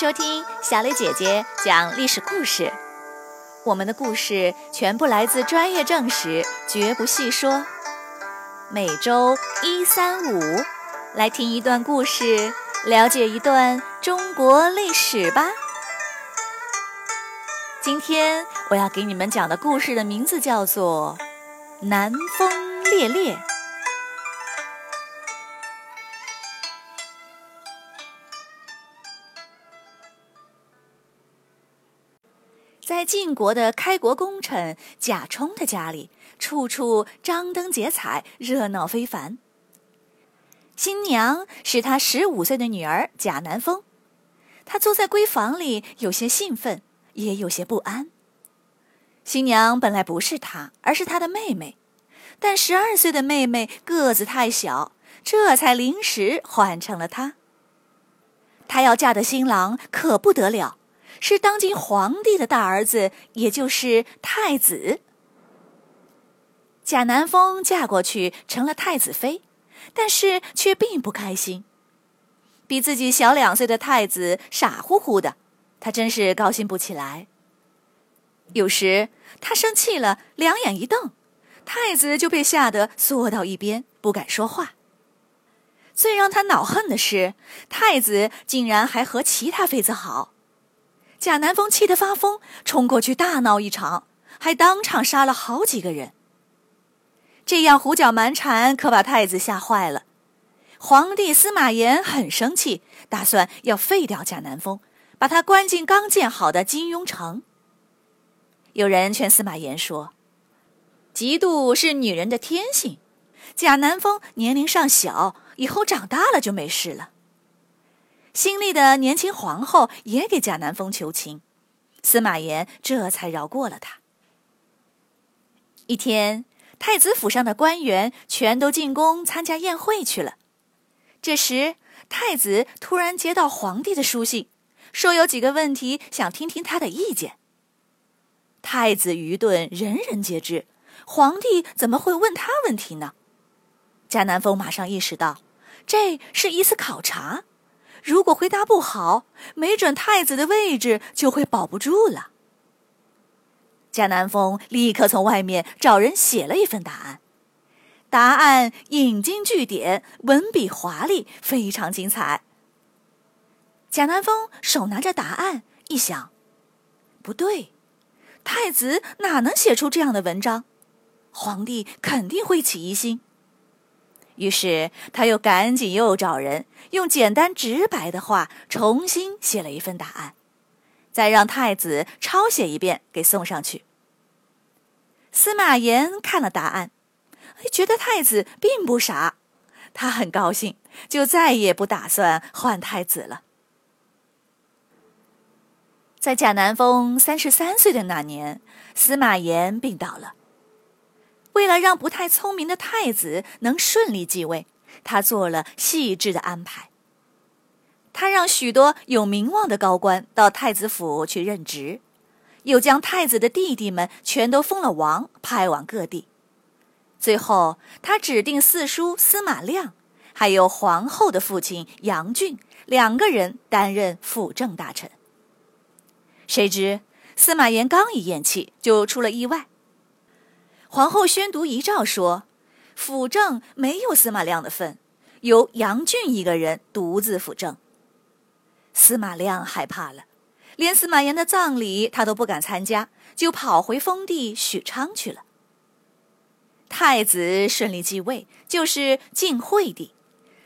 收听小磊姐姐讲历史故事。我们的故事全部来自专业正史，绝不细说。每周一、三、五，来听一段故事，了解一段中国历史吧。今天我要给你们讲的故事的名字叫做《南风烈烈》。在晋国的开国功臣贾充的家里，处处张灯结彩，热闹非凡。新娘是他十五岁的女儿贾南风，他坐在闺房里，有些兴奋，也有些不安。新娘本来不是他，而是他的妹妹，但十二岁的妹妹个子太小，这才临时换成了他。她要嫁的新郎可不得了。是当今皇帝的大儿子，也就是太子贾南风嫁过去成了太子妃，但是却并不开心。比自己小两岁的太子傻乎乎的，他真是高兴不起来。有时他生气了，两眼一瞪，太子就被吓得缩到一边，不敢说话。最让他恼恨的是，太子竟然还和其他妃子好。贾南风气得发疯，冲过去大闹一场，还当场杀了好几个人。这样胡搅蛮缠，可把太子吓坏了。皇帝司马炎很生气，打算要废掉贾南风，把他关进刚建好的金庸城。有人劝司马炎说：“嫉妒是女人的天性，贾南风年龄尚小，以后长大了就没事了。”新立的年轻皇后也给贾南风求情，司马炎这才饶过了他。一天，太子府上的官员全都进宫参加宴会去了。这时，太子突然接到皇帝的书信，说有几个问题想听听他的意见。太子愚钝，人人皆知，皇帝怎么会问他问题呢？贾南风马上意识到，这是一次考察。如果回答不好，没准太子的位置就会保不住了。贾南风立刻从外面找人写了一份答案，答案引经据典，文笔华丽，非常精彩。贾南风手拿着答案，一想，不对，太子哪能写出这样的文章？皇帝肯定会起疑心。于是他又赶紧又找人用简单直白的话重新写了一份答案，再让太子抄写一遍给送上去。司马炎看了答案，觉得太子并不傻，他很高兴，就再也不打算换太子了。在贾南风三十三岁的那年，司马炎病倒了。为了让不太聪明的太子能顺利继位，他做了细致的安排。他让许多有名望的高官到太子府去任职，又将太子的弟弟们全都封了王，派往各地。最后，他指定四叔司马亮，还有皇后的父亲杨俊两个人担任辅政大臣。谁知司马炎刚一咽气，就出了意外。皇后宣读遗诏说：“辅政没有司马亮的份，由杨俊一个人独自辅政。”司马亮害怕了，连司马炎的葬礼他都不敢参加，就跑回封地许昌去了。太子顺利继位，就是晋惠帝，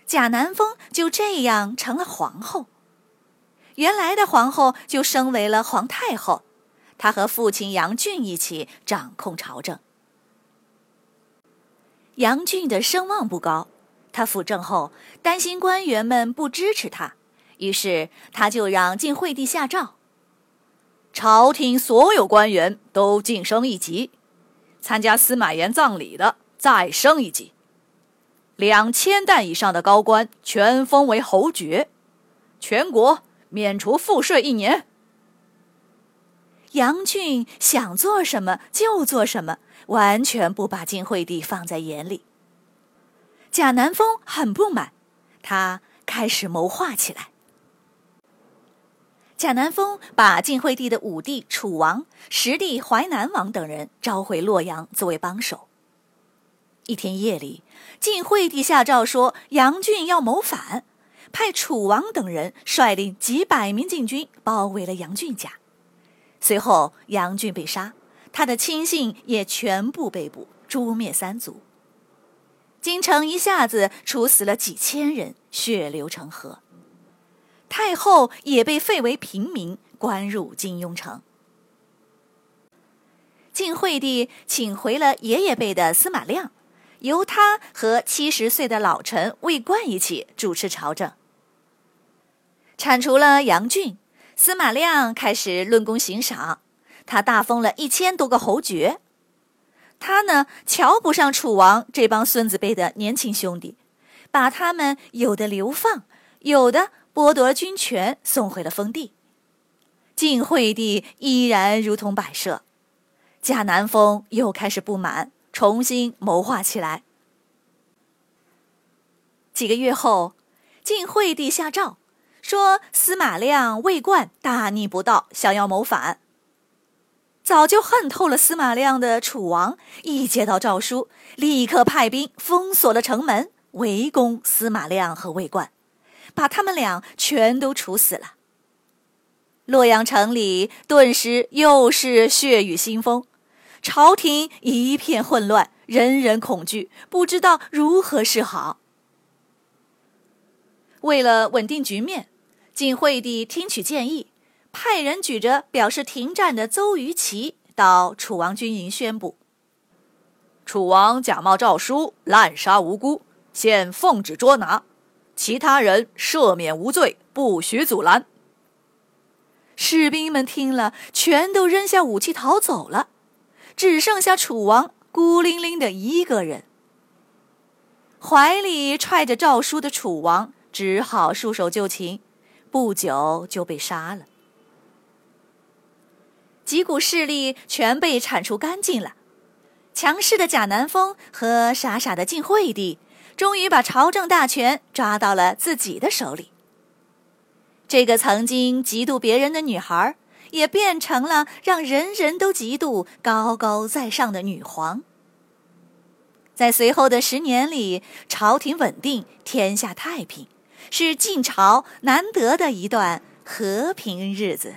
贾南风就这样成了皇后。原来的皇后就升为了皇太后，她和父亲杨俊一起掌控朝政。杨俊的声望不高，他辅政后担心官员们不支持他，于是他就让晋惠帝下诏：朝廷所有官员都晋升一级，参加司马炎葬礼的再升一级，两千担以上的高官全封为侯爵，全国免除赋税一年。杨俊想做什么就做什么。完全不把晋惠帝放在眼里。贾南风很不满，他开始谋划起来。贾南风把晋惠帝的五弟楚王、十弟淮南王等人召回洛阳作为帮手。一天夜里，晋惠帝下诏说杨俊要谋反，派楚王等人率领几百名禁军包围了杨俊家。随后，杨俊被杀，他的亲信也全部被捕，诛灭三族。京城一下子处死了几千人，血流成河。太后也被废为平民，关入金庸城。晋惠帝请回了爷爷辈的司马亮，由他和七十岁的老臣魏冠一起主持朝政。铲除了杨俊，司马亮开始论功行赏，他大封了一千多个侯爵。他呢，瞧不上楚王这帮孙子辈的年轻兄弟，把他们有的流放，有的。剥夺军权，送回了封地。晋惠帝依然如同摆设，贾南风又开始不满，重新谋划起来。几个月后，晋惠帝下诏说司马亮、魏冠大逆不道，想要谋反。早就恨透了司马亮的楚王，一接到诏书，立刻派兵封锁了城门，围攻司马亮和魏冠。把他们俩全都处死了。洛阳城里顿时又是血雨腥风，朝廷一片混乱，人人恐惧，不知道如何是好。为了稳定局面，晋惠帝听取建议，派人举着表示停战的邹鱼旗到楚王军营宣布：楚王假冒诏书，滥杀无辜，现奉旨捉拿。其他人赦免无罪，不许阻拦。士兵们听了，全都扔下武器逃走了，只剩下楚王孤零零的一个人。怀里揣着诏书的楚王只好束手就擒，不久就被杀了。几股势力全被铲除干净了，强势的贾南风和傻傻的晋惠帝。终于把朝政大权抓到了自己的手里。这个曾经嫉妒别人的女孩，也变成了让人人都嫉妒、高高在上的女皇。在随后的十年里，朝廷稳定，天下太平，是晋朝难得的一段和平日子。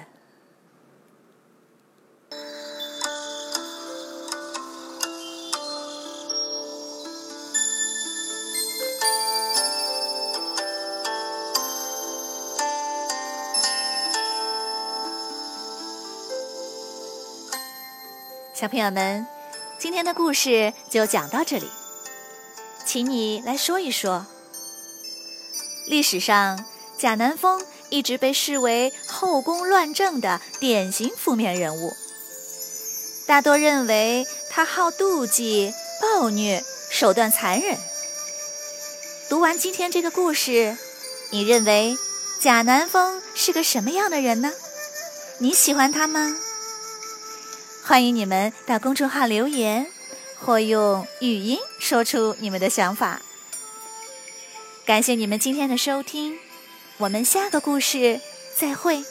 小朋友们，今天的故事就讲到这里，请你来说一说。历史上，贾南风一直被视为后宫乱政的典型负面人物，大多认为他好妒忌、暴虐、手段残忍。读完今天这个故事，你认为贾南风是个什么样的人呢？你喜欢他吗？欢迎你们到公众号留言，或用语音说出你们的想法。感谢你们今天的收听，我们下个故事再会。